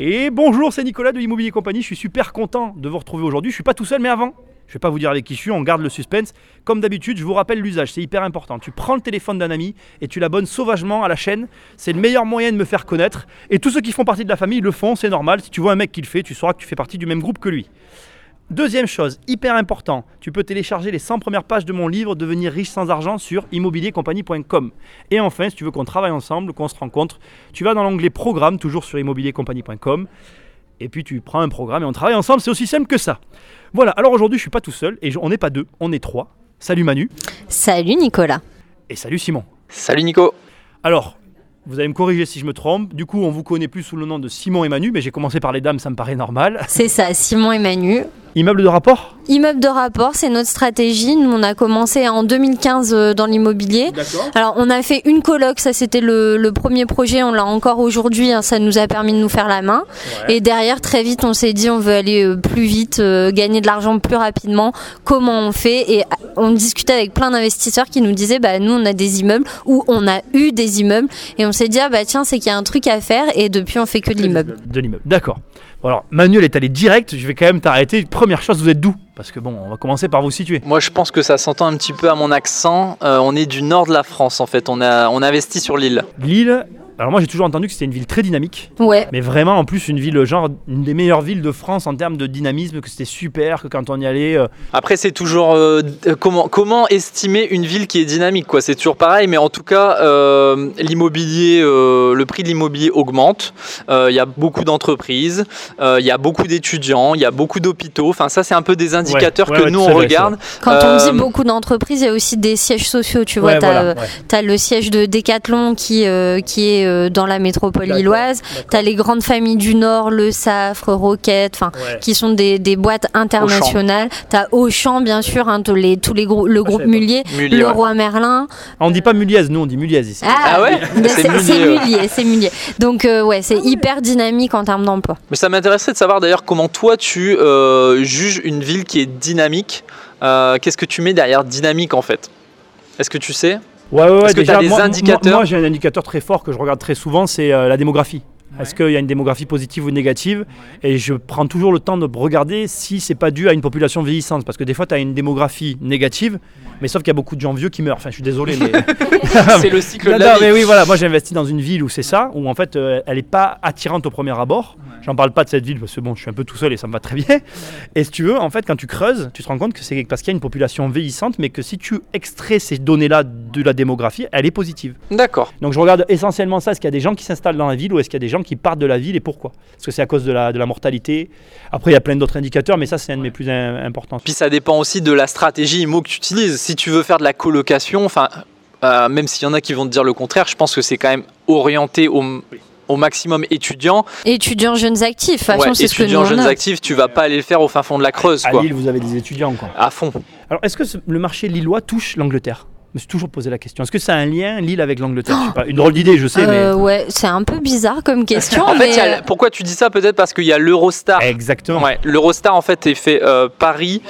Et bonjour, c'est Nicolas de Immobilier Compagnie. Je suis super content de vous retrouver aujourd'hui. Je suis pas tout seul, mais avant, je vais pas vous dire avec qui je suis, on garde le suspense. Comme d'habitude, je vous rappelle l'usage, c'est hyper important. Tu prends le téléphone d'un ami et tu l'abonnes sauvagement à la chaîne. C'est le meilleur moyen de me faire connaître. Et tous ceux qui font partie de la famille le font, c'est normal. Si tu vois un mec qui le fait, tu sauras que tu fais partie du même groupe que lui. Deuxième chose, hyper important, tu peux télécharger les 100 premières pages de mon livre Devenir riche sans argent sur immobiliercompagnie.com. Et enfin, si tu veux qu'on travaille ensemble, qu'on se rencontre, tu vas dans l'onglet Programme, toujours sur immobiliercompagnie.com. Et puis tu prends un programme et on travaille ensemble, c'est aussi simple que ça. Voilà, alors aujourd'hui je suis pas tout seul, et on n'est pas deux, on est trois. Salut Manu. Salut Nicolas. Et salut Simon. Salut Nico. Alors, vous allez me corriger si je me trompe. Du coup, on vous connaît plus sous le nom de Simon et Manu, mais j'ai commencé par les dames, ça me paraît normal. C'est ça, Simon et Manu. Immeuble de rapport Immeuble de rapport, c'est notre stratégie. Nous, on a commencé en 2015 euh, dans l'immobilier. Alors, on a fait une coloc, ça c'était le, premier projet, on l'a encore aujourd'hui, hein, ça nous a permis de nous faire la main. Et derrière, très vite, on s'est dit, on veut aller euh, plus vite, euh, gagner de l'argent plus rapidement. Comment on fait? Et on discutait avec plein d'investisseurs qui nous disaient, bah, nous, on a des immeubles ou on a eu des immeubles. Et on s'est dit, ah, bah, tiens, c'est qu'il y a un truc à faire. Et depuis, on fait que de l'immeuble. De l'immeuble, d'accord. Bon alors, Manuel est allé direct, je vais quand même t'arrêter. Première chose, vous êtes d'où? Parce que bon, on va commencer par vous situer. Moi, je pense que ça s'entend un petit peu à mon accent. Euh, on est du nord de la France, en fait. On a, on a investi sur l'île. L'île, alors moi j'ai toujours entendu que c'était une ville très dynamique. Ouais. Mais vraiment en plus une ville genre une des meilleures villes de France en termes de dynamisme, que c'était super, que quand on y allait. euh, Après, c'est toujours euh, euh, comment, comment estimer une ville qui est dynamique, quoi. C'est toujours pareil, mais en tout cas, euh, l'immobilier, euh, le prix de l'immobilier augmente. Euh, Il y a beaucoup d'entreprises, euh, il y a beaucoup d'étudiants, il y a beaucoup d'hôpitaux. Enfin, ça, c'est un peu des indicateurs ouais, que ouais, nous on vrai, regarde. Quand on dit beaucoup d'entreprises, il y a aussi des sièges sociaux. Tu vois, ouais, tu as, voilà, ouais. le siège de Decathlon qui, euh, qui est euh, dans la métropole lilloise. Tu as les grandes familles du Nord, le Safre, Roquette, enfin, Ouais. qui sont des, des boîtes internationales. Tu as Auchan, bien sûr, hein, tous les, tous les grou- le groupe savais pas. Mullier, Mullier, le ouais. Roi Merlin. On dit pas Muliez, nous on dit Muliez ici. Ah ouais mais C'est Mullier, c'est ouais. Mullier, c'est Mullier. Donc, euh, ouais, c'est hyper dynamique en termes d'emploi. Mais ça m'intéresserait de savoir d'ailleurs comment toi tu euh, juges une ville qui est dynamique. Euh, Qu'est-ce que tu mets derrière dynamique en fait? Est-ce que tu sais? Ouais, ouais, ouais, Est-ce que déjà, t'as des moi, indicateurs Moi, moi, j'ai un indicateur très fort que je regarde très souvent, c'est euh, la démographie. Est-ce qu'il y a une démographie positive ou négative Et je prends toujours le temps de regarder si c'est pas dû à une population vieillissante. Parce que des fois, tu as une démographie négative, mais sauf qu'il y a beaucoup de gens vieux qui meurent. Enfin, je suis désolé, mais. C'est le cycle Non, de la non, vie. mais oui, voilà, moi j'ai investi dans une ville où c'est ça, où en fait euh, elle n'est pas attirante au premier abord. J'en parle pas de cette ville parce que bon, je suis un peu tout seul et ça me va très bien. Et si tu veux, en fait, quand tu creuses, tu te rends compte que c'est parce qu'il y a une population vieillissante, mais que si tu extrais ces données-là de la démographie, elle est positive. D'accord. Donc je regarde essentiellement ça est-ce qu'il y a des gens qui s'installent dans la ville ou est-ce qu'il y a des gens qui partent de la ville et pourquoi Est-ce que c'est à cause de la, de la mortalité Après, il y a plein d'autres indicateurs, mais ça, c'est un de mes plus im- importants. Puis ça dépend aussi de la stratégie IMO que tu utilises. Si tu veux faire de la colocation, enfin, euh, même s'il y en a qui vont te dire le contraire, je pense que c'est quand même orienté au, au maximum étudiants. Étudiants jeunes actifs, façon, Ouais, c'est ce que nous étudiants on jeunes a. actifs, tu vas pas aller le faire au fin fond de la Creuse, À quoi. Lille, vous avez des étudiants, quoi. À fond. Alors, est-ce que ce- le marché lillois touche l'Angleterre? Me suis toujours posé la question. Est-ce que ça a un lien, Lille, avec l'Angleterre? Je pas, Une drôle d'idée, je sais, Euh, mais. ouais, c'est un peu bizarre comme question. En fait, mais, il y a- pourquoi tu dis ça? Peut-être parce qu'il y a l'Eurostar. Exactement. Ouais, l'Eurostar en fait est fait euh, Paris,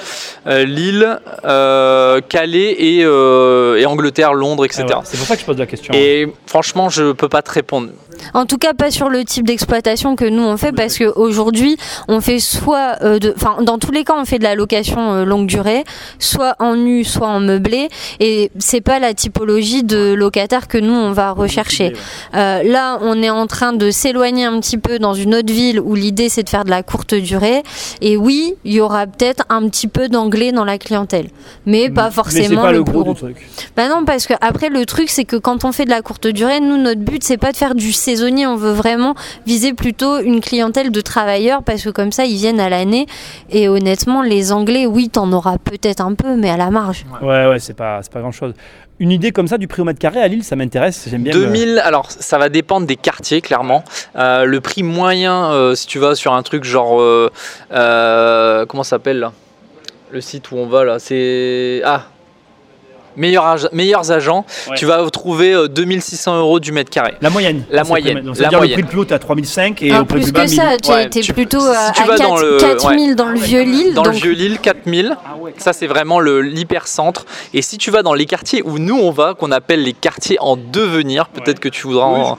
euh, Lille, euh, Calais et, euh, et Angleterre, Londres, etc. Ah ouais, C'est pour ça que je pose la question. Et franchement, je peux pas te répondre. En tout cas, pas sur le type d'exploitation que nous on fait, parce qu'aujourd'hui, on fait soit, euh, enfin, dans tous les cas, on fait de la location euh, longue durée, soit en nu, soit en meublé, et c'est pas la typologie de locataire que nous on va rechercher. Euh, là, on est en train de s'éloigner un petit peu dans une autre ville où l'idée c'est de faire de la courte durée, et oui, il y aura peut-être un petit peu d'anglais dans la clientèle, mais pas forcément Mais pas le gros gros. du truc. Bah non, parce que après le truc c'est que quand on fait de la courte durée, nous notre but c'est pas de faire du saisonnier, on veut vraiment viser plutôt une clientèle de travailleurs parce que comme ça ils viennent à l'année et honnêtement les Anglais oui t'en auras peut-être un peu mais à la marge. Ouais, ouais, c'est pas, c'est pas grand chose. Une idée comme ça du prix au mètre carré à Lille, ça m'intéresse. J'aime bien. me- 2000, alors ça va dépendre des quartiers clairement. Euh, le prix moyen, euh, si tu vas sur un truc genre, euh, euh, comment ça s'appelle là? Le site où on va là, c'est ah meilleurs, meilleurs agents, tu vas trouver 2600 euros du mètre carré. La moyenne. La moyenne. Donc, c'est-à-dire le prix le plus haut, tu as 3005 et ah, au prix plus plus bas, que ça, 1000. tu étais tu- plutôt si à, tu à vas dans 4 le- 4000 dans le vieux Lille. Dans le vieux Lille, 4000. Ça, c'est vraiment le- l'hypercentre. Et si tu vas dans les quartiers où nous on va, qu'on appelle les quartiers en devenir, peut-être que tu voudras en.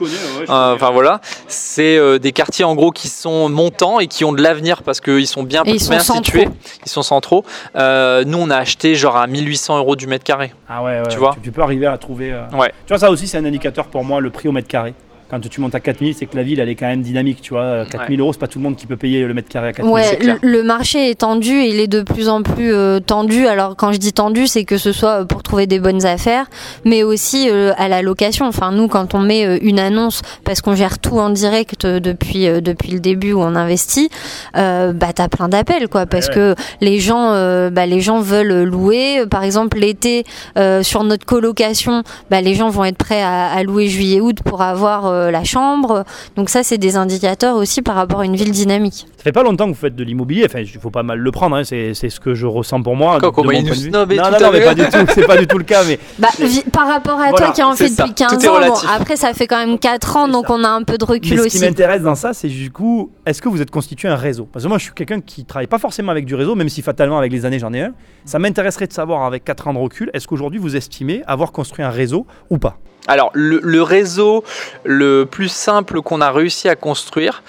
euh, Enfin voilà, c'est euh, des quartiers en gros qui sont montants et qui ont de l'avenir parce qu'ils sont bien, Et ils sont bien centraux. situés. Ils sont centraux. Euh, nous on a acheté genre à 1800 euros du mètre carré. Ah ouais, ouais, Tu vois tu, peux arriver à trouver. euh, Ouais. Tu vois, ça aussi, c'est un indicateur pour moi, le prix au mètre carré. Quand tu montes à 4000, c'est que la ville, elle est quand même dynamique, tu vois. 4000 euros, c'est pas tout le monde qui peut payer le mètre carré à 4000. Ouais, c'est clair. le, marché est tendu et il est de plus en plus euh, tendu. Alors quand je dis tendu, c'est que ce soit pour trouver des bonnes affaires, mais aussi euh, à la location. Enfin nous, quand on met euh, une annonce, parce qu'on gère tout en direct euh, depuis euh, depuis le début où on investit, euh, bah t'as plein d'appels quoi, parce Ouais, que les gens euh, bah, les gens veulent louer. Par exemple l'été euh, sur notre colocation, bah, les gens vont être prêts à, à louer juillet-août pour avoir euh, la chambre. Donc ça c'est des indicateurs aussi par rapport à une ville dynamique. Ça fait pas longtemps que vous faites de l'immobilier, enfin, il faut pas mal le prendre, hein, c'est c'est ce que je ressens pour moi. Quoi, de comment mon point de vue. snob et Non, non, non, mais pas du tout, c'est pas du tout le cas, mais Bah, vi- par rapport à Voilà, toi qui en fait ça. depuis Tout 15 est ans, bon, après ça fait quand même 4 ans, C'est donc ça. on a un peu de recul Mais ce qui aussi. m'intéresse dans ça, c'est du coup, est-ce que vous êtes constitué un réseau? Parce que moi, je suis quelqu'un qui travaille pas forcément avec du réseau, même si fatalement, avec les années, j'en ai un. Ça m'intéresserait de savoir, avec 4 ans de recul, est-ce qu'aujourd'hui, vous estimez avoir construit un réseau ou pas? Alors, le, réseau le plus simple qu'on a réussi à construire,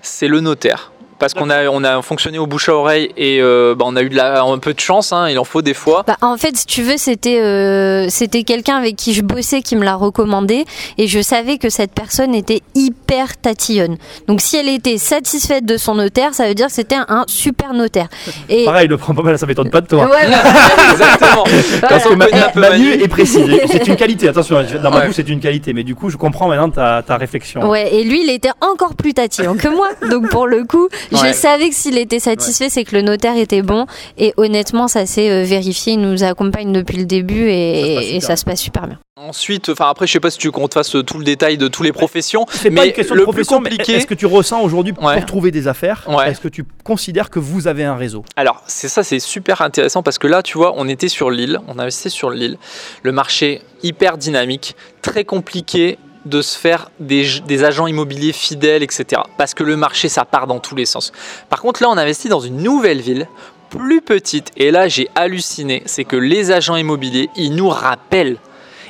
c'est le notaire. Parce qu'on a, on a fonctionné au bouche à oreille et euh, bah, on a eu de la, un peu de chance, hein, il en faut des fois. Bah, en fait, si tu veux, c'était euh, c'était quelqu'un avec qui je bossais qui me l'a recommandé et je savais que cette personne était hyper tatillonne. Donc si elle était satisfaite de son notaire, ça veut dire que c'était un super notaire. Et Pareil, il le prend pas mal, ça m'étonne pas de toi. Ouais, bah, Exactement. Parce que Manu Manu. est précisé. C'est une qualité, attention, dans ma Ouais. bouche, c'est une qualité. Mais du coup, je comprends maintenant ta, ta réflexion. Ouais, et lui, il était encore plus tatillon que moi. Donc pour le coup, je Ouais. savais que s'il était satisfait, c'est que le notaire était bon. Et honnêtement, ça s'est euh, vérifié. Il nous accompagne depuis le début et, Ça se passe et super ça se passe super bien. Ensuite, enfin après, je sais pas si tu te fasse tout le détail de toutes les professions, C'est pas mais une question le de profession, plus mais compliqué. est-ce que tu ressens aujourd'hui Ouais. pour trouver des affaires Ouais. Est-ce que tu considères que vous avez un réseau? Alors, c'est ça, c'est super intéressant parce que là, tu vois, on était sur l'île, on investissait sur l'île. Le marché hyper dynamique, très compliqué de se faire des, agents immobiliers fidèles, etc. Parce que le marché, ça part dans tous les sens. Par contre, là, on investit dans une nouvelle ville plus petite. Et là, j'ai halluciné. C'est que les agents immobiliers, ils nous rappellent.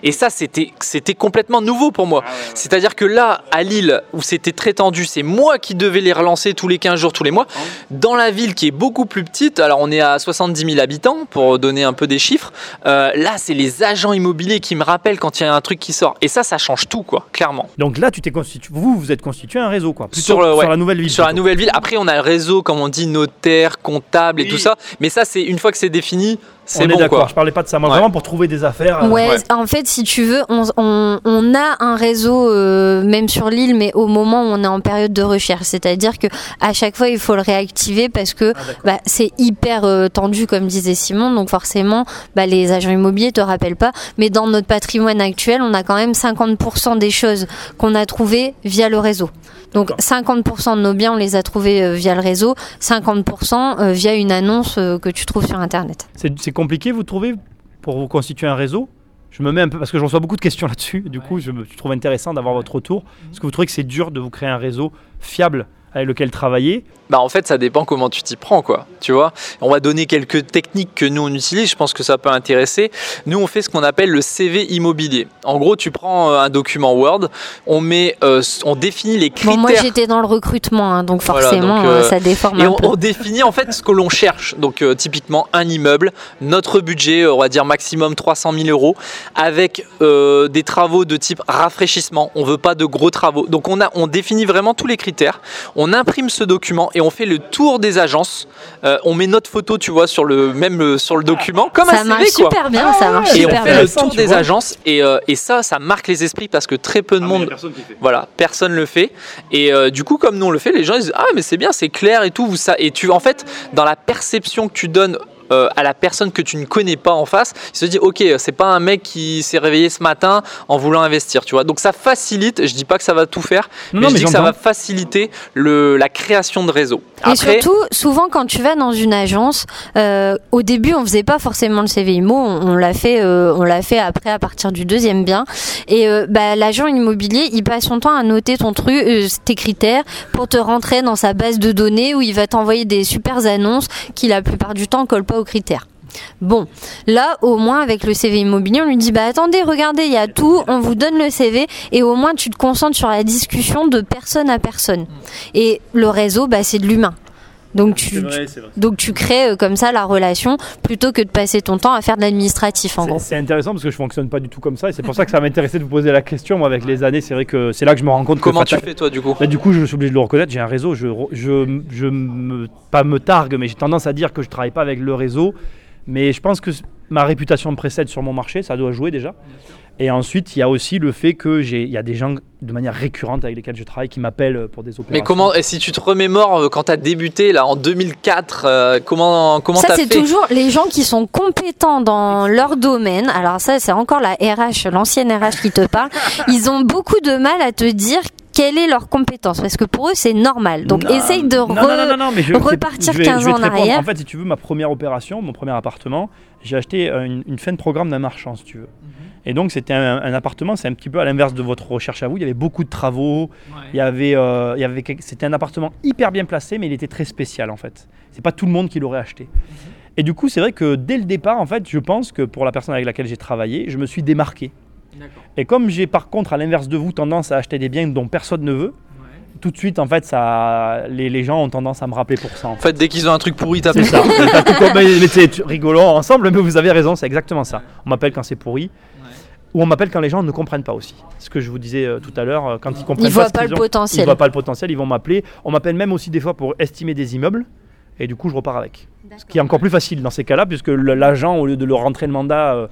Et ça, c'était c'était complètement nouveau pour moi. C'est-à-dire que là, à Lille, où c'était très tendu, c'est moi qui devais les relancer tous les 15 jours, tous les mois. Dans la ville qui est beaucoup plus petite, alors on est à 70 000 habitants, pour donner un peu des chiffres, euh, là, c'est les agents immobiliers qui me rappellent quand il y a un truc qui sort. Et ça, ça change tout, quoi, clairement. Donc là, tu t'es constitué, vous, vous êtes constitué un réseau, quoi. Plutôt Sur le- ouais. la nouvelle ville. Sur la nouvelle ville, après, on a le réseau, comme on dit, notaire, comptable et Oui. tout ça. Mais ça, c'est une fois que c'est défini, c'est On bon, est d'accord, je parlais pas de ça. Moi, Ouais. vraiment pour trouver des affaires. euh, Ouais, ouais. en fait, si tu veux, on, on, on a un réseau euh, même sur l'île, mais au moment où on est en période de recherche, c'est-à-dire que à chaque fois il faut le réactiver parce que Ah, bah, c'est hyper euh, tendu, comme disait Simon. Donc forcément, bah, les agents immobiliers te rappellent pas. Mais dans notre patrimoine actuel, on a quand même 50% des choses qu'on a trouvées via le réseau. Donc D'accord. 50% de nos biens, on les a trouvés euh, via le réseau, 50% euh, via une annonce euh, que tu trouves sur Internet. C'est compliqué, vous trouvez, pour vous constituer un réseau? Je me mets un peu, parce que je reçois beaucoup de questions là-dessus. Du coup, je, me, je trouve intéressant d'avoir votre retour. Est-ce que vous trouvez que c'est dur de vous créer un réseau fiable avec lequel travailler Bah en fait ça dépend comment tu t'y prends quoi, tu vois. On va donner quelques techniques que nous on utilise, je pense que ça peut intéresser. Nous on fait ce qu'on appelle le CV immobilier. En gros tu prends euh, un document Word, on met, euh, on définit les critères. Bon, moi j'étais dans le recrutement, hein, donc Voilà, forcément donc, euh, ça déforme Et un on, peu. on définit en fait ce que l'on cherche. Donc euh, typiquement un immeuble, notre budget, on va dire maximum 300 000 euros, avec euh, des travaux de type rafraîchissement. On veut pas de gros travaux. Donc on a, on définit vraiment tous les critères. On imprime ce document et on fait le tour des agences. Euh, on met notre photo, tu vois, sur le même euh, sur le document, comme ça un marche CV quoi. super bien, ça marche Et on fait bien. le tour des agences et, euh, et ça, ça marque les esprits parce que très peu de monde voilà, personne le fait. Et euh, du coup, comme nous on le fait, les gens ils disent ah mais c'est bien, c'est clair et tout. Vous ça et tu en fait dans la perception que tu donnes euh, à la personne que tu ne connais pas en face, il se dit ok, c'est pas un mec qui s'est réveillé ce matin en voulant investir, tu vois. Donc ça facilite, je dis pas que ça va tout faire, mais je dis que ça va faciliter le, la création de réseau. Et surtout, souvent quand tu vas dans une agence, euh, au début on faisait pas forcément le CV IMO, on, l'a fait, euh, on l'a fait après à partir du deuxième bien. Et euh, bah, l'agent immobilier, il passe son temps à noter ton truc, euh, tes critères, pour te rentrer dans sa base de données où il va t'envoyer des super annonces qui la plupart du temps collent pas critères. Bon, là au moins avec le CV immobilier, on lui dit bah attendez, regardez, il y a tout, on vous donne le CV et au moins tu te concentres sur la discussion de personne à personne. Et le réseau, bah c'est de l'humain. Donc tu, donc tu crées euh, comme ça la relation plutôt que de passer ton temps à faire de l'administratif en gros. C'est intéressant parce que je fonctionne pas du tout comme ça et c'est pour ça que ça m'intéressait de vous poser la question. Moi avec les années, c'est vrai que c'est là que je me rends compte. Comment tu fais toi du coup? Bah, Du coup, je suis obligé de le reconnaître. J'ai un réseau. Je, je, je me, pas me targue, mais j'ai tendance à dire que je travaille pas avec le réseau. Mais je pense que ma réputation me précède sur mon marché, ça doit jouer déjà. Et ensuite, il y a aussi le fait que j'ai, il y a des gens de manière récurrente avec lesquels je travaille qui m'appellent pour des opérations. Mais comment, et si tu te remémores euh, quand tu as débuté là en 2004, euh, comment comment Ça c'est toujours les gens qui sont compétents dans leur domaine. Alors ça, c'est encore la RH, l'ancienne RH qui te parle. Ils ont beaucoup de mal à te dire quelle est leur compétence Parce que pour eux, c'est normal. Donc, essaye de repartir 15 ans en arrière. En fait, si tu veux, ma première opération, mon premier appartement, j'ai acheté une, une fin de programme d'un marchand, si tu veux. Et donc, c'était un, appartement, c'est un petit peu à l'inverse de votre recherche à vous. Il y avait beaucoup de travaux. Il y avait, euh, il y avait, c'était un appartement hyper bien placé, mais il était très spécial en fait. C'est pas tout le monde qui l'aurait acheté. Mhm. Et du coup, c'est vrai que dès le départ, en fait, je pense que pour la personne avec laquelle j'ai travaillé, je me suis démarqué. Et comme j'ai par contre, à l'inverse de vous, tendance à acheter des biens dont personne ne veut, tout de suite, en fait, ça, les, les, gens ont tendance à me rappeler pour ça. En fait, dès qu'ils ont un truc pourri, tapent ça. mais, c'est rigolo ensemble, mais vous avez raison, c'est exactement ça. On m'appelle quand c'est pourri. Ou on m'appelle quand les gens ne comprennent pas aussi. Ce que je vous disais euh, tout à l'heure, euh, quand ils comprennent ils pas, voient pas le potentiel. Ils voient pas le potentiel, ils vont m'appeler. On m'appelle même aussi des fois pour estimer des immeubles, et du coup je repars avec. Ce qui est encore plus facile dans ces cas-là, puisque l'agent, au lieu de leur rentrer le mandat, euh,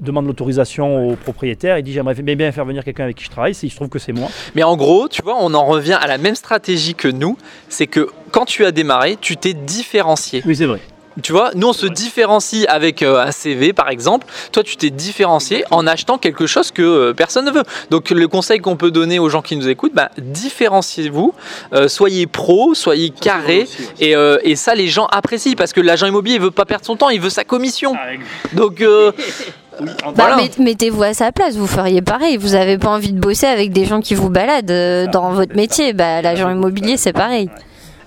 demande l'autorisation au propriétaire, il dit j'aimerais bien faire venir quelqu'un avec qui je travaille, il se trouve que c'est moi. Mais en gros, tu vois, on en revient à la même stratégie que nous, c'est que quand tu as démarré, tu t'es différencié. Oui, c'est vrai. Tu vois, nous on se différencie avec euh, un CV par exemple. Toi, tu t'es différencié en achetant quelque chose que euh, personne ne veut. Donc, le conseil qu'on peut donner aux gens qui nous écoutent, bah, différenciez-vous, euh, soyez pro, soyez carré, et, et, ça, les gens apprécient parce que l'agent immobilier il veut pas perdre son temps, il veut sa commission. Ah, Donc, bah, mettez-vous à sa place, vous feriez pareil. Vous n'avez pas envie de bosser avec des gens qui vous baladent euh, dans votre métier. Bah, l'agent immobilier, c'est pareil.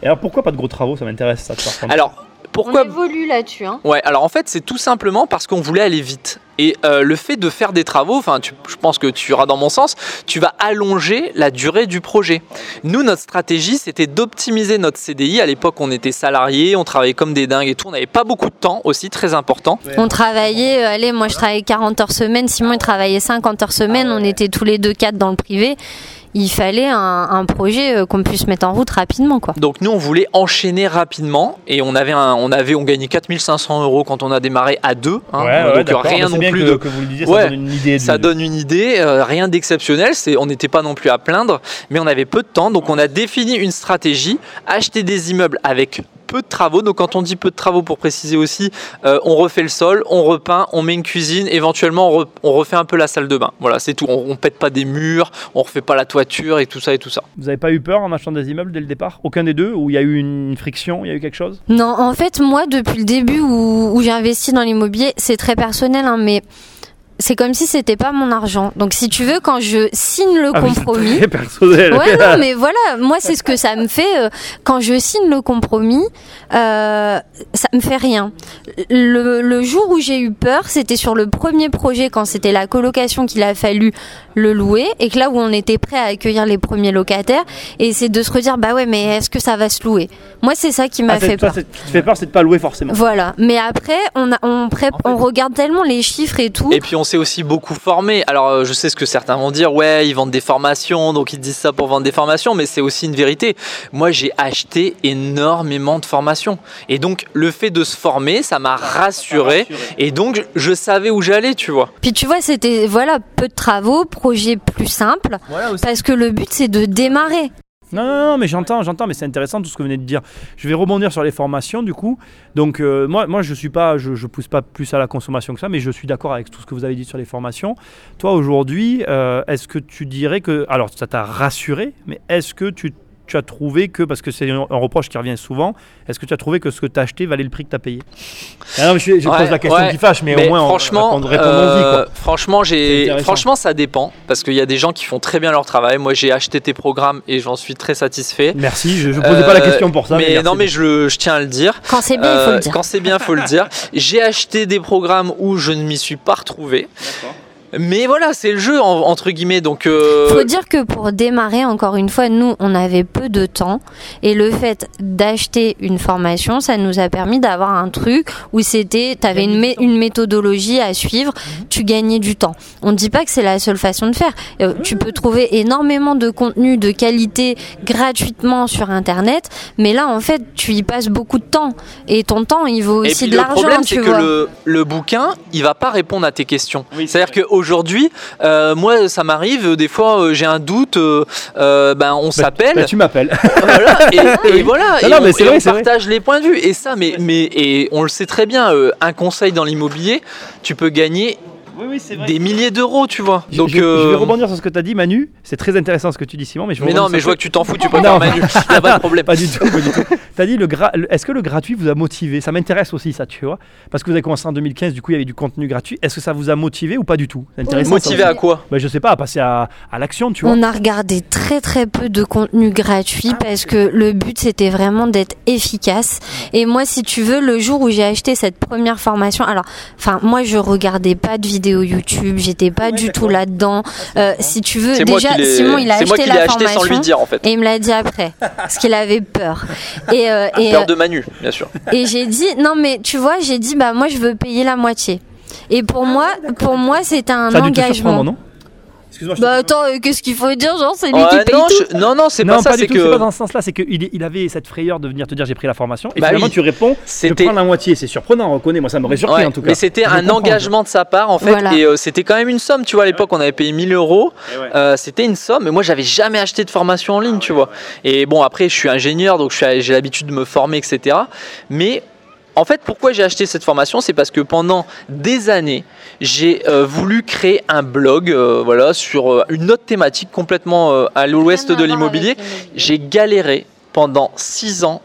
Et alors pourquoi pas de gros travaux? Ça m'intéresse ça. Alors pourquoi On évolue là-dessus. Hein. Ouais, alors en fait, c'est tout simplement parce qu'on voulait aller vite. Et euh, le fait de faire des travaux, enfin, je pense que tu iras dans mon sens, tu vas allonger la durée du projet. Nous, notre stratégie, c'était d'optimiser notre CDI. À l'époque, on était salariés, on travaillait comme des dingues et tout. On n'avait pas beaucoup de temps aussi, très important. On travaillait, euh, allez, moi je travaillais 40 heures semaine, Simon il travaillait 50 heures semaine, on était tous les deux quatre dans le privé il fallait un, projet euh, qu'on puisse mettre en route rapidement. Quoi. Donc nous, on voulait enchaîner rapidement et on avait, un, on avait, on gagnait 4500 euros quand on a démarré à deux. Hein. donc rien non plus. Que, vous le disiez, ça donne une idée. Ça donne une idée, euh, rien d'exceptionnel. On n'était pas non plus à plaindre, mais on avait peu de temps, donc on a défini une stratégie, acheter des immeubles avec peu de travaux. Donc quand on dit peu de travaux, pour préciser aussi, euh, on refait le sol, on repeint, on met une cuisine, éventuellement on, refait un peu la salle de bain. Voilà, c'est tout. On, pète pas des murs, on refait pas la toiture et tout ça et tout ça. Vous n'avez pas eu peur en achetant des immeubles dès le départ? Aucun des deux? Où il y a eu une friction, il y a eu quelque chose? Non, en fait, moi, depuis le début où, j'ai investi dans l'immobilier, c'est très personnel, hein, mais c'est comme si c'était pas mon argent. Donc si tu veux, quand je signe le ah compromis, très personnel. ouais, non, mais voilà, moi c'est ce que ça me fait euh, quand je signe le compromis. Euh, ça me fait rien. Le, le jour où j'ai eu peur, c'était sur le premier projet quand c'était la colocation qu'il a fallu le louer et que là où on était prêt à accueillir les premiers locataires et c'est de se redire bah ouais mais est-ce que ça va se louer? Moi c'est ça qui m'a ah, fait peur. Ce qui te fait peur c'est de pas louer forcément. Voilà, mais après on a, on, on regarde tellement les chiffres et tout. Et puis on s'est aussi beaucoup formé. Alors euh, je sais ce que certains vont dire ouais ils vendent des formations donc ils disent ça pour vendre des formations mais c'est aussi une vérité. Moi j'ai acheté énormément de formations et donc le fait de se former ça m'a rassuré et donc je savais où j'allais tu vois. Puis tu vois c'était voilà peu de travaux projet plus simple. parce que le but, c'est de démarrer. Non, non, non, mais j'entends, j'entends, mais c'est intéressant tout ce que vous venez de dire. Je vais rebondir sur les formations du coup. Donc euh, moi, moi je suis pas, je, je pousse pas plus à la consommation que ça, mais je suis d'accord avec tout ce que vous avez dit sur les formations. Toi aujourd'hui, euh, est-ce que tu dirais que, alors ça t'a rassuré, mais est-ce que tu tu as trouvé que, parce que c'est un, reproche qui revient souvent, est-ce que tu as trouvé que ce que tu as acheté valait le prix que tu as payé? Ah non, Je, je pose la question qui fâche, mais, au moins franchement, on, euh, Franchement, franchement, ça dépend, parce qu'il y a des gens qui font très bien leur travail. Moi, j'ai acheté tes programmes et j'en suis très satisfait. Merci, je ne posais pas la question pour ça. Mais, non, mais je, je, tiens à le dire. Quand c'est bien, il faut le dire. Quand c'est bien, il faut le dire. J'ai acheté des programmes où je ne m'y suis pas retrouvé. D'accord. Mais voilà, c'est le jeu entre guillemets. Donc, euh... faut dire que pour démarrer, encore une fois, nous, on avait peu de temps et le fait d'acheter une formation, ça nous a permis d'avoir un truc où c'était, t'avais une, une méthodologie à suivre, mhm. tu gagnais du temps. On ne dit pas que c'est la seule façon de faire. Euh, tu peux trouver énormément de contenu de qualité gratuitement sur Internet, mais là, en fait, tu y passes beaucoup de temps et ton temps, il vaut aussi de l'argent. Le problème, c'est que le, le, bouquin, il va pas répondre à tes questions. C'est-à-dire que aujourd'hui, euh, moi, ça m'arrive, des fois, euh, j'ai un doute, euh, ben, on bah, s'appelle. Bah, tu m'appelles. et, voilà, et, on, partage les points de vue. Et ça, mais, mais et on le sait très bien, un conseil dans l'immobilier, tu peux gagner des milliers d'euros, tu vois. Donc, je, vais rebondir sur ce que tu as dit, Manu. C'est très intéressant ce que tu dis, Simon. Mais, mais non, mais je vois que tu t'en fous, tu peux pas, Manu. Il a pas de problème. Pas du tout. Tout. T'as dit le Est-ce que le gratuit vous a motivé? Ça m'intéresse aussi, ça, tu vois. Parce que vous avez commencé en 2015, du coup, il y avait du contenu gratuit. Est-ce que ça vous a motivé ou pas du tout? Motivé à quoi? Bah, Je sais pas, à passer à, à l'action, tu vois. On a regardé très très peu de contenu gratuit ah, parce que le but c'était vraiment d'être efficace. Et moi, si tu veux, le jour où j'ai acheté cette première formation, alors, enfin, moi, je regardais pas de vidéos YouTube j'étais pas du tout là-dedans. Euh, si tu veux, déjà, Simon, il a acheté la formation sans lui dire, en fait. et il me l'a dit après, parce qu'il avait peur. Et, euh, et peur euh, de Manu, bien sûr. Et j'ai dit, non mais tu vois, j'ai dit, bah moi je veux payer la moitié. Et pour ah, moi, pour moi, c'est un engagement. Non bah attends, euh, qu'est-ce qu'il faut dire Genre, c'est lui qui paye non, tout non, non, c'est pas ça. C'est que pas dans ce sens-là. C'est qu'il il avait cette frayeur de venir te dire j'ai pris la formation. Et bah finalement, tu réponds je prends la moitié. C'est surprenant, on reconnaît. Moi, ça m'aurait surpris en tout cas. Mais c'était un engagement de sa part en fait. Et euh, c'était quand même une somme. Tu vois, à l'époque, on avait payé 1000 euros. Euh, c'était une somme. Mais moi, j'avais jamais acheté de formation en ligne, tu vois. Et bon, après, je suis ingénieur, donc j'ai l'habitude de me former, etc. Mais en fait, pourquoi j'ai acheté cette formation C'est parce que pendant des années, j'ai euh, voulu créer un blog euh, voilà, sur euh, une autre thématique complètement à l'ouest de l'immobilier. J'ai galéré pendant six ans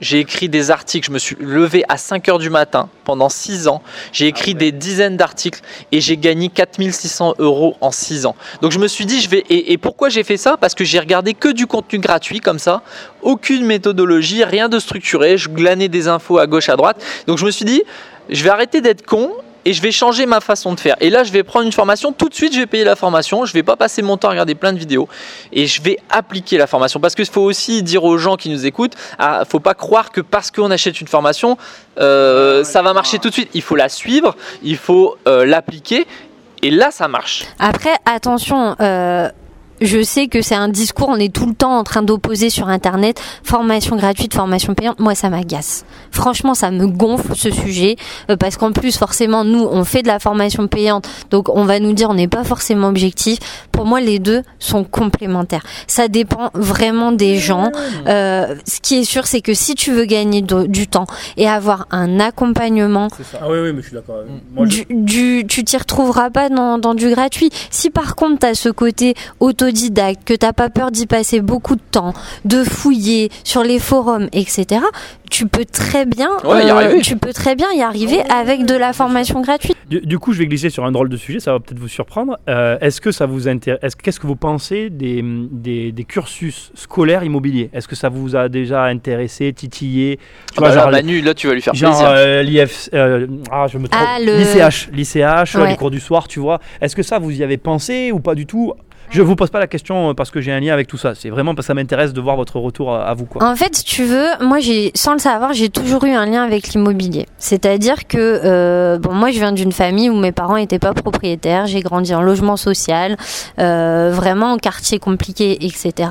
j'ai écrit des articles, je me suis levé à 5 heures du matin pendant 6 ans. J'ai écrit ah des dizaines d'articles et j'ai gagné 4600 euros en 6 ans. Donc je me suis dit, je vais. Et, pourquoi j'ai fait ça? Parce que j'ai regardé que du contenu gratuit comme ça, aucune méthodologie, rien de structuré. Je glanais des infos à gauche, à droite. Donc je me suis dit, je vais arrêter d'être con et je vais changer ma façon de faire. Et là, je vais prendre une formation. Tout de suite, je vais payer la formation. Je vais pas passer mon temps à regarder plein de vidéos et je vais appliquer la formation. Parce qu'il faut aussi dire aux gens qui nous écoutent, ah, faut pas croire que parce qu'on achète une formation, euh, ça va marcher tout de suite. Il faut la suivre, il faut euh, l'appliquer. Et là, ça marche. Après, attention, euh, je sais que c'est un discours, on est tout le temps en train d'opposer sur Internet formation gratuite, formation payante. Moi, ça m'agace. Franchement, ça me gonfle ce sujet euh, parce qu'en plus, forcément, nous, on fait de la formation payante, donc on va nous dire on n'est pas forcément objectif. Pour moi, les deux sont complémentaires. Ça dépend vraiment des gens. Euh, ce qui est sûr, c'est que si tu veux gagner du temps et avoir un accompagnement, ah oui, oui, mais je suis d'accord. Du, tu t'y retrouveras pas dans, dans du gratuit. Si par contre, tu as ce côté auto autodidacte, que t'as pas peur d'y passer beaucoup de temps, de fouiller sur les forums, etc tu peux très bien, euh, tu peux très bien y arriver avec de la formation gratuite. Du, coup, je vais glisser sur un drôle de sujet, ça va peut-être vous surprendre. Euh, est-ce que ça vous intéresse Qu'est-ce que vous pensez des, des, cursus scolaires immobiliers? Est-ce que ça vous a déjà intéressé, titillé? Tu vois, bah Manu, là, tu vas lui faire genre, plaisir. Euh, l'IF, ah, je me trompe. Ah, L'ICH, l'ICH, les cours du soir, tu vois. Est-ce que ça, vous y avez pensé ou pas du tout? Je vous pose pas la question parce que j'ai un lien avec tout ça. C'est vraiment parce que ça m'intéresse de voir votre retour à, vous. Quoi. En fait, si tu veux, moi, j'ai, sans le savoir, j'ai toujours eu un lien avec l'immobilier. C'est-à-dire que, euh, bon, moi, je viens d'une famille où mes parents n'étaient pas propriétaires. J'ai grandi en logement social, euh, vraiment en quartier compliqué, etc.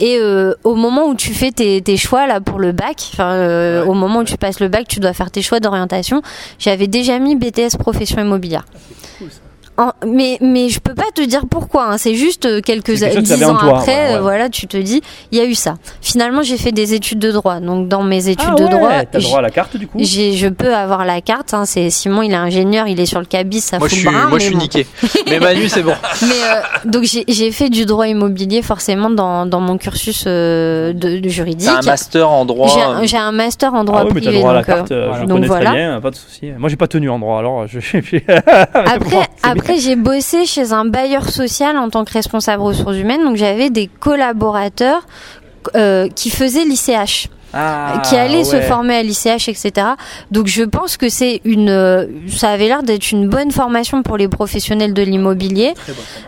Et euh, au moment où tu fais tes, tes choix là pour le bac, au moment où tu passes le bac, tu dois faire tes choix d'orientation. J'avais déjà mis BTS profession immobilière. Mais mais je peux pas te dire pourquoi. Hein. C'est juste euh, quelques dix ans après, euh, voilà, tu te dis, il y a eu ça. Finalement, j'ai fait des études de droit. Donc dans mes études ah de droit, t'as droit à la carte du coup? Je peux avoir la carte. Hein. C'est Simon, il est ingénieur, il est sur le cabis, ça moi, fout je Moi, je suis niqué. mais Manu, c'est bon. Mais euh, donc j'ai fait du droit immobilier forcément dans, dans mon cursus de, de, juridique. T'as un master en droit. J'ai un, master en droit ah, privé. Mais droit donc, à la carte, je donc voilà. très bien, pas de souci. Moi, j'ai pas tenu en droit, alors je. après, après j'ai bossé chez un bailleur social en tant que responsable ressources humaines. Donc j'avais des collaborateurs euh, qui faisaient l'ICH. Ah, qui allaient se former à l'ICH, etc. Donc je pense que c'est une, ça avait l'air d'être une bonne formation pour les professionnels de l'immobilier,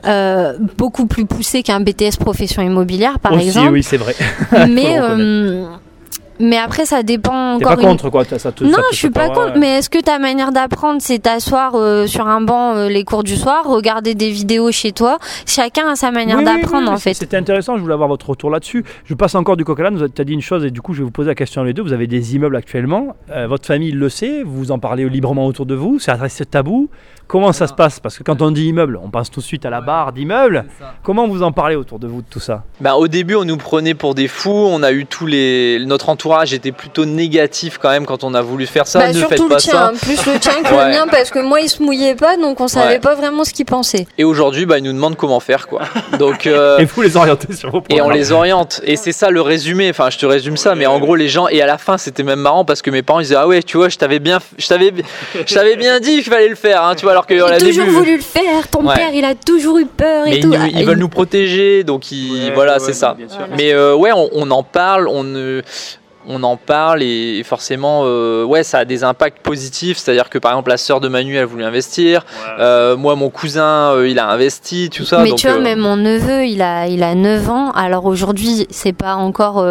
euh, beaucoup plus poussée qu'un BTS profession immobilière par Aussi, exemple. Oui, c'est vrai. Mais mais après, ça dépend encore. T'es pas contre quoi ça te, Non, je suis pas contre. Mais est-ce que ta manière d'apprendre, c'est t'asseoir euh, sur un banc euh, les cours du soir, regarder des vidéos chez toi? Chacun a sa manière d'apprendre en fait. C'était intéressant. Je voulais avoir votre retour là-dessus. Je passe encore du coq à l'âne. Tu as dit une chose et du coup, je vais vous poser la question les deux. Vous avez des immeubles actuellement. Euh, votre famille le sait. Vous en parlez librement autour de vous. C'est adressé tabou. Comment ça se passe Parce que quand on dit immeuble, on pense tout de suite à la barre d'immeuble. Comment vous en parlez autour de vous de tout ça ben, Au début, on nous prenait pour des fous. On a eu tous les. Notre entourage était plutôt négatif quand même quand on a voulu faire ça. Bah, ne faites pas le tien, ça. plus le tien que le mien parce que moi, il se mouillait pas, donc on savait pas vraiment ce qu'il pensait. Et aujourd'hui, bah, ils nous demandent comment faire. quoi. Donc, euh, Et vous les orientez sur vos Et on les oriente. Et c'est ça le résumé. Enfin, je te résume ça, mais en gros, les gens. Et à la fin, c'était même marrant parce que mes parents ils disaient Ah ouais, tu vois, je t'avais bien, je t'avais, je t'avais bien dit qu'il fallait le faire. Hein, tu vois, alors que a début, voulu le faire. Ton père, il a toujours eu peur et tout. Ils, veulent nous protéger, donc ils, voilà, c'est ça. Mais euh, ouais, on, on, en parle, on ne on en parle et forcément, euh, ouais, ça a des impacts positifs. C'est-à-dire que par exemple, la sœur de Manu, elle a voulu investir. Euh, moi, mon cousin, euh, il a investi, tout ça. Mais tu vois, même mon neveu, il a, il a 9 ans. Alors aujourd'hui, c'est pas encore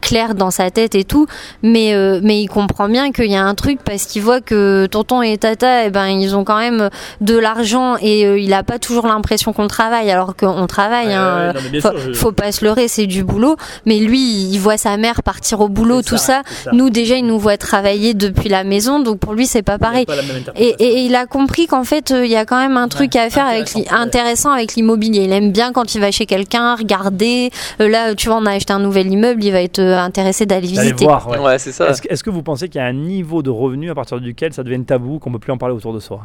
clair dans sa tête et tout, mais, mais il comprend bien qu'il y a un truc parce qu'il voit que tonton et tata, eh ben, ils ont quand même de l'argent et il a pas toujours l'impression qu'on travaille, alors qu'on travaille. hein, faut, faut pas se leurrer, c'est du boulot. Mais lui, il voit sa mère partir au boulot, tout ça, Nous déjà, il nous voit travailler depuis la maison, donc pour lui c'est pas pareil. et, il a compris qu'en fait, euh, il y a quand même un truc à faire avec intéressant avec l'immobilier. Il aime bien quand il va chez quelqu'un regarder. Euh, là, tu vois, on a acheté un nouvel immeuble, il va être euh, intéressé d'aller visiter. Voir, ouais. c'est ça. Est-ce que vous pensez qu'il y a un niveau de revenu à partir duquel ça devient tabou, qu'on peut plus en parler autour de soi?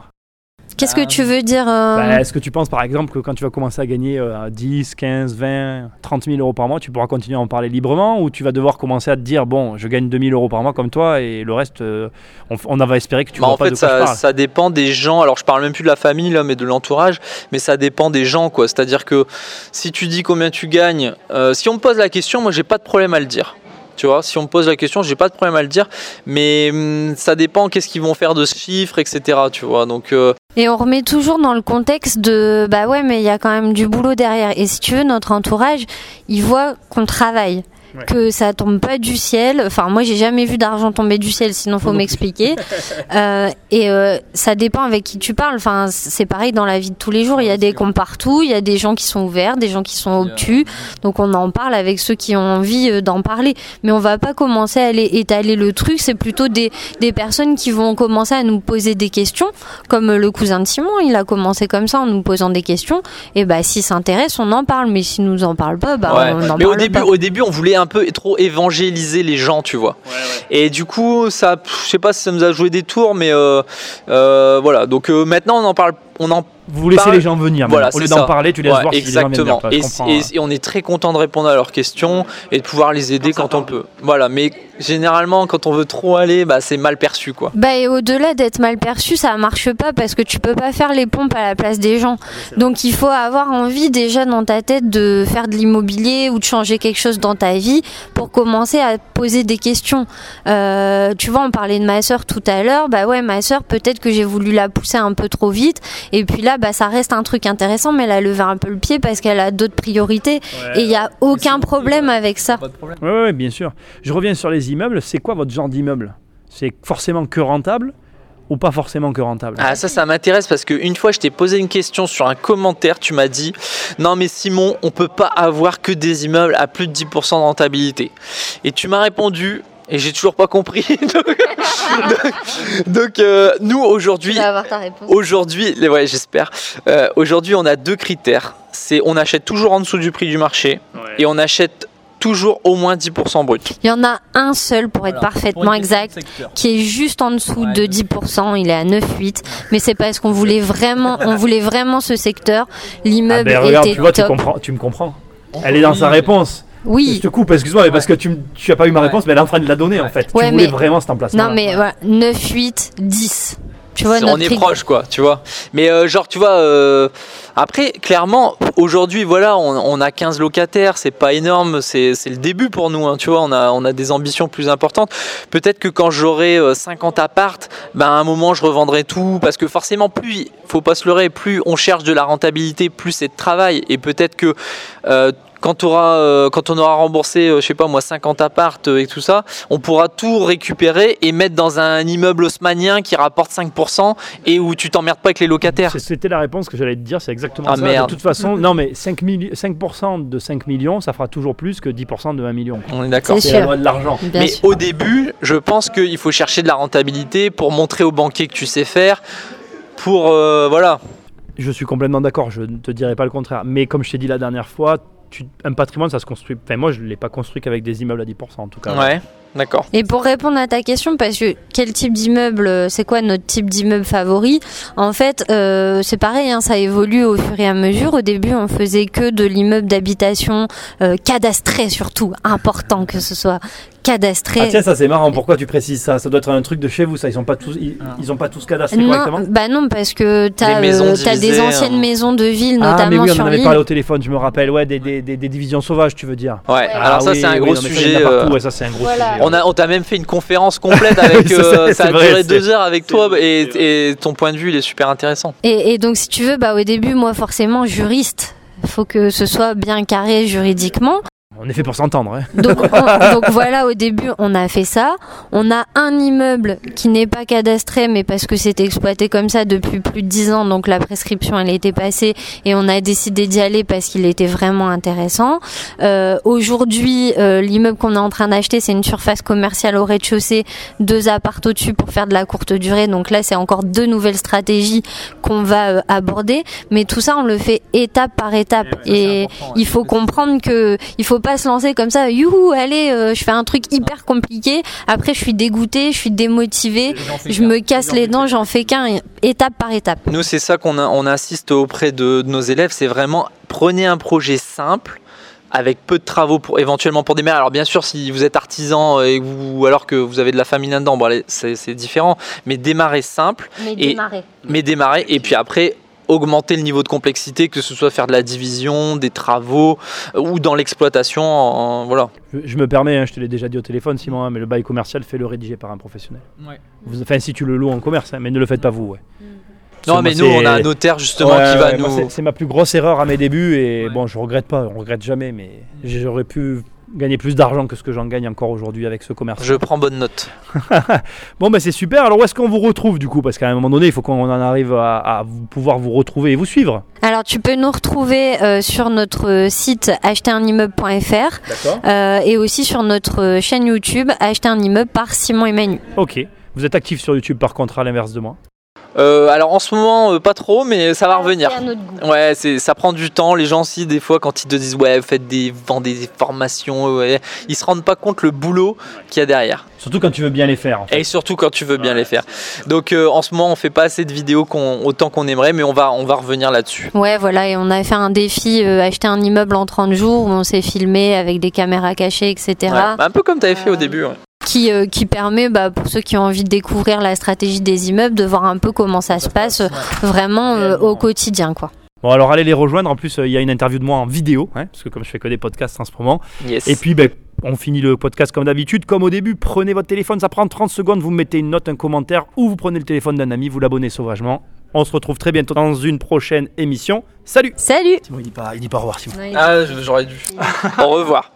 Qu'est-ce que tu veux dire euh bah, Est-ce que tu penses par exemple que quand tu vas commencer à gagner 10, 15, 20, 30 000 euros par mois, tu pourras continuer à en parler librement ou tu vas devoir commencer à te dire bon, je gagne 2 000 euros par mois comme toi et le reste, euh, on, on va espérer que tu bah, vois en pas fait, de quoi ça, je parle. ça dépend des gens. Alors je parle même plus de la famille là, mais de l'entourage. Mais ça dépend des gens quoi. C'est-à-dire que si tu dis combien tu gagnes, euh, si on me pose la question, moi j'ai pas de problème à le dire. Tu vois, si on me pose la question, j'ai pas de problème à le dire, mais hum, ça dépend qu'est-ce qu'ils vont faire de ce chiffre, etc. Tu vois, donc. Euh, et on remet toujours dans le contexte de bah ouais, mais il y a quand même du boulot derrière. Et si tu veux, notre entourage, il voit qu'on travaille que ça tombe pas du ciel. Enfin, moi, j'ai jamais vu d'argent tomber du ciel, sinon faut m'expliquer. euh, et euh, ça dépend avec qui tu parles. Enfin, c'est pareil dans la vie de tous les jours. Il y a des cons partout, il y a des gens qui sont ouverts, des gens qui sont obtus. Donc, on en parle avec ceux qui ont envie euh, d'en parler. Mais on va pas commencer à aller étaler le truc. C'est plutôt des, des personnes qui vont commencer à nous poser des questions, comme le cousin de Simon. Il a commencé comme ça en nous posant des questions. Et bah, s'il s'intéresse, on en parle. Mais s'il nous en parle pas, bah, on en Mais au début, au début, on voulait un peu trop évangéliser les gens, tu vois. Et du coup, ça, je sais pas si ça nous a joué des tours, mais euh, euh, voilà. Donc euh, maintenant, on en parle, on en vous laissez les gens venir. Voilà, au lieu d'en parler, tu laisses voir exactement. Si les gens et, et, on est très content de répondre à leurs questions et de pouvoir les aider quand, on peut. Voilà, mais généralement, quand on veut trop aller, bah, c'est mal perçu, quoi. Bah, et au-delà d'être mal perçu, ça marche pas parce que tu peux pas faire les pompes à la place des gens. Donc, il faut avoir envie déjà dans ta tête de faire de l'immobilier ou de changer quelque chose dans ta vie pour commencer à poser des questions. Euh, tu vois, on parlait de ma soeur tout à l'heure. Bah ouais, ma soeur, peut-être que j'ai voulu la pousser un peu trop vite. Et puis là, bah, ça reste un truc intéressant, mais elle a levé un peu le pied parce qu'elle a d'autres priorités. et il n'y a aucun problème avec ça. Oui, ouais, bien sûr. Je reviens sur les immeubles. C'est quoi votre genre d'immeuble? C'est forcément que rentable ou pas forcément que rentable? Ah ça ça m'intéresse parce qu'une fois je t'ai posé une question sur un commentaire, tu m'as dit non mais Simon on peut pas avoir que des immeubles à plus de 10% de rentabilité. Et tu m'as répondu et j'ai toujours pas compris. donc, euh, nous aujourd'hui, aujourd'hui, ouais, j'espère. Euh, aujourd'hui, on a deux critères. C'est on achète toujours en dessous du prix du marché et on achète toujours au moins 10% brut. Il y en a un seul pour être parfaitement exact qui est juste en dessous de 10%, il est à 9,8 mais c'est parce qu'on voulait vraiment on voulait vraiment ce secteur. L'immeuble ah ben, était tu vois, Tu, comprends, tu me comprends. Elle est dans sa réponse. Oui. Je te coupe, excuse-moi, mais parce que tu n'as pas eu ma réponse, mais elle est en train de la donner en fait. tu voulais vraiment cet emplacement. Non, mais voilà, 9, 8, 10. Tu vois, on est proche, quoi, tu vois. Mais euh, genre, tu vois, euh, après, clairement, aujourd'hui, voilà, on, a 15 locataires, c'est pas énorme, c'est le début pour nous, hein, tu vois, on a, on a des ambitions plus importantes. Peut-être que quand j'aurai 50 euh, appartes, ben, à un moment, je revendrai tout, parce que forcément, plus, faut pas se leurrer, plus on cherche de la rentabilité, plus c'est de travail, et peut-être que quand, euh, quand on aura remboursé, euh, je sais pas moi, 50 appartes euh, et tout ça, on pourra tout récupérer et mettre dans un immeuble haussmanien qui rapporte 5% et où tu t'emmerdes pas avec les locataires. C'était la réponse que j'allais te dire, c'est exactement ah, ça. De toute façon, non mais 5, 5% de 5 millions, ça fera toujours plus que 10% de 1 million. On est d'accord. C'est de l'argent. Mais au début, je pense qu'il faut chercher de la rentabilité pour montrer aux banquiers que tu sais faire. Pour voilà, je suis complètement d'accord, je ne te dirai pas le contraire. Mais comme je t'ai dit la dernière fois, un patrimoine, ça se construit. Enfin, moi, je ne l'ai pas construit qu'avec des immeubles à 10% en tout cas. Ouais, d'accord. Et pour répondre à ta question, parce que quel type d'immeuble, euh, c'est quoi notre type d'immeuble favori? En fait, euh, c'est pareil, hein, ça évolue au fur et à mesure. Au début, on faisait que de l'immeuble d'habitation euh, cadastré, surtout. Important que ce soit cadastré. Ah tiens, ça c'est marrant. Pourquoi tu précises ça? Ça doit être un truc de chez vous, ça. Ils sont pas tous, ils, ils ont pas tous cadastré non, correctement? Bah non, parce que tu as, euh, des anciennes hein. maisons de ville, notamment ah, mais oui, on en avait parlé au téléphone. Je me rappelle, ouais, des, des, des, divisions sauvages, tu veux dire. Ouais. alors ça c'est un gros sujet. ça c'est un gros sujet. On a, on t'a même fait une conférence complète avec. Euh, ça, a duré deux heures avec toi et, et, ton point de vue il est super intéressant. Et, et donc si tu veux, bah au début, moi forcément juriste faut que ce soit bien carré juridiquement. On est fait pour s'entendre. Hein. Donc, donc, voilà, au début, on a fait ça. On a un immeuble qui n'est pas cadastré, mais parce que c'était exploité comme ça depuis plus de dix ans, donc la prescription, elle a été passée et on a décidé d'y aller parce qu'il était vraiment intéressant. Euh, Aujourd'hui, euh, l'immeuble qu'on est en train d'acheter, c'est une surface commerciale au rez-de-chaussée, deux appartes au-dessus pour faire de la courte durée. Donc là, c'est encore deux nouvelles stratégies qu'on va euh, aborder. Mais tout ça, on le fait étape par étape. et il faut comprendre que il faut pas se lancer comme ça, youhou, allez, euh, je fais un truc hyper compliqué. Après, je suis dégoûté, je suis démotivé, je me casse les dents, j'en fais qu'un, étape par étape. Nous, c'est ça qu'on on insiste auprès de, nos élèves, c'est vraiment prenez un projet simple avec peu de travaux pour éventuellement pour démarrer. Alors bien sûr, si vous êtes artisan et vous, alors que vous avez de la famille là-dedans, bon, c'est différent. Mais démarrer simple. Mais démarrer. Mais démarrer. Et puis après, augmenter le niveau de complexité, que ce soit faire de la division, des travaux euh, ou dans l'exploitation. voilà. Je, me permets, hein, je te l'ai déjà dit au téléphone, Simon, hein, mais le bail commercial, fait le rédiger par un professionnel. Vous, enfin, si tu le loues en commerce, hein, mais ne le faites pas vous. Ouais. Non, mais nous, on a un notaire justement qui va nous. C'est ma plus grosse erreur à mes débuts et bon, je regrette pas, on regrette jamais, mais j'aurais pu gagner plus d'argent que ce que j'en gagne encore aujourd'hui avec ce commerce. Je prends bonne note. bon, bah c'est super. Alors, où est-ce qu'on vous retrouve du coup? Parce qu'à un moment donné, il faut qu'on en arrive à, pouvoir vous retrouver et vous suivre. Alors, tu peux nous retrouver euh, sur notre site acheterunimmeuble.fr euh, et aussi sur notre chaîne YouTube Acheter un immeuble par Simon et Manu. Ok. Vous êtes actif sur YouTube par contre, à l'inverse de moi euh, alors en ce moment, euh, pas trop, mais ça va revenir. Ouais, c'est, ça prend du temps. Les gens aussi, des fois, quand ils te disent ouais, faites des, vendez des formations, ouais, ils se rendent pas compte le boulot qu'il y a derrière. Surtout quand tu veux bien les faire. Et surtout quand tu veux bien les faire. Donc euh, en ce moment, on fait pas assez de vidéos autant qu'on aimerait, mais on va, on va revenir là-dessus. Ouais, voilà, et on a fait un défi acheter un immeuble en 30 jours où on s'est filmé avec des caméras cachées, etc. Bah, un peu comme tu avais fait au début. Qui, qui, permet bah, pour ceux qui ont envie de découvrir la stratégie des immeubles de voir un peu comment ça se passe vraiment euh, au quotidien. quoi. Bon, alors allez les rejoindre. En plus, euh, il y a une interview de moi en vidéo, hein, parce que comme je fais que des podcasts en ce moment. Et puis, ben, on finit le podcast comme d'habitude. Comme au début, prenez votre téléphone, ça prend 30 secondes. Vous mettez une note, un commentaire, ou vous prenez le téléphone d'un ami, vous l'abonnez sauvagement. On se retrouve très bientôt dans une prochaine émission. Salut Salut Simon, il dit pas, il dit pas au revoir, Simon. Ah, j'aurais dû. au revoir.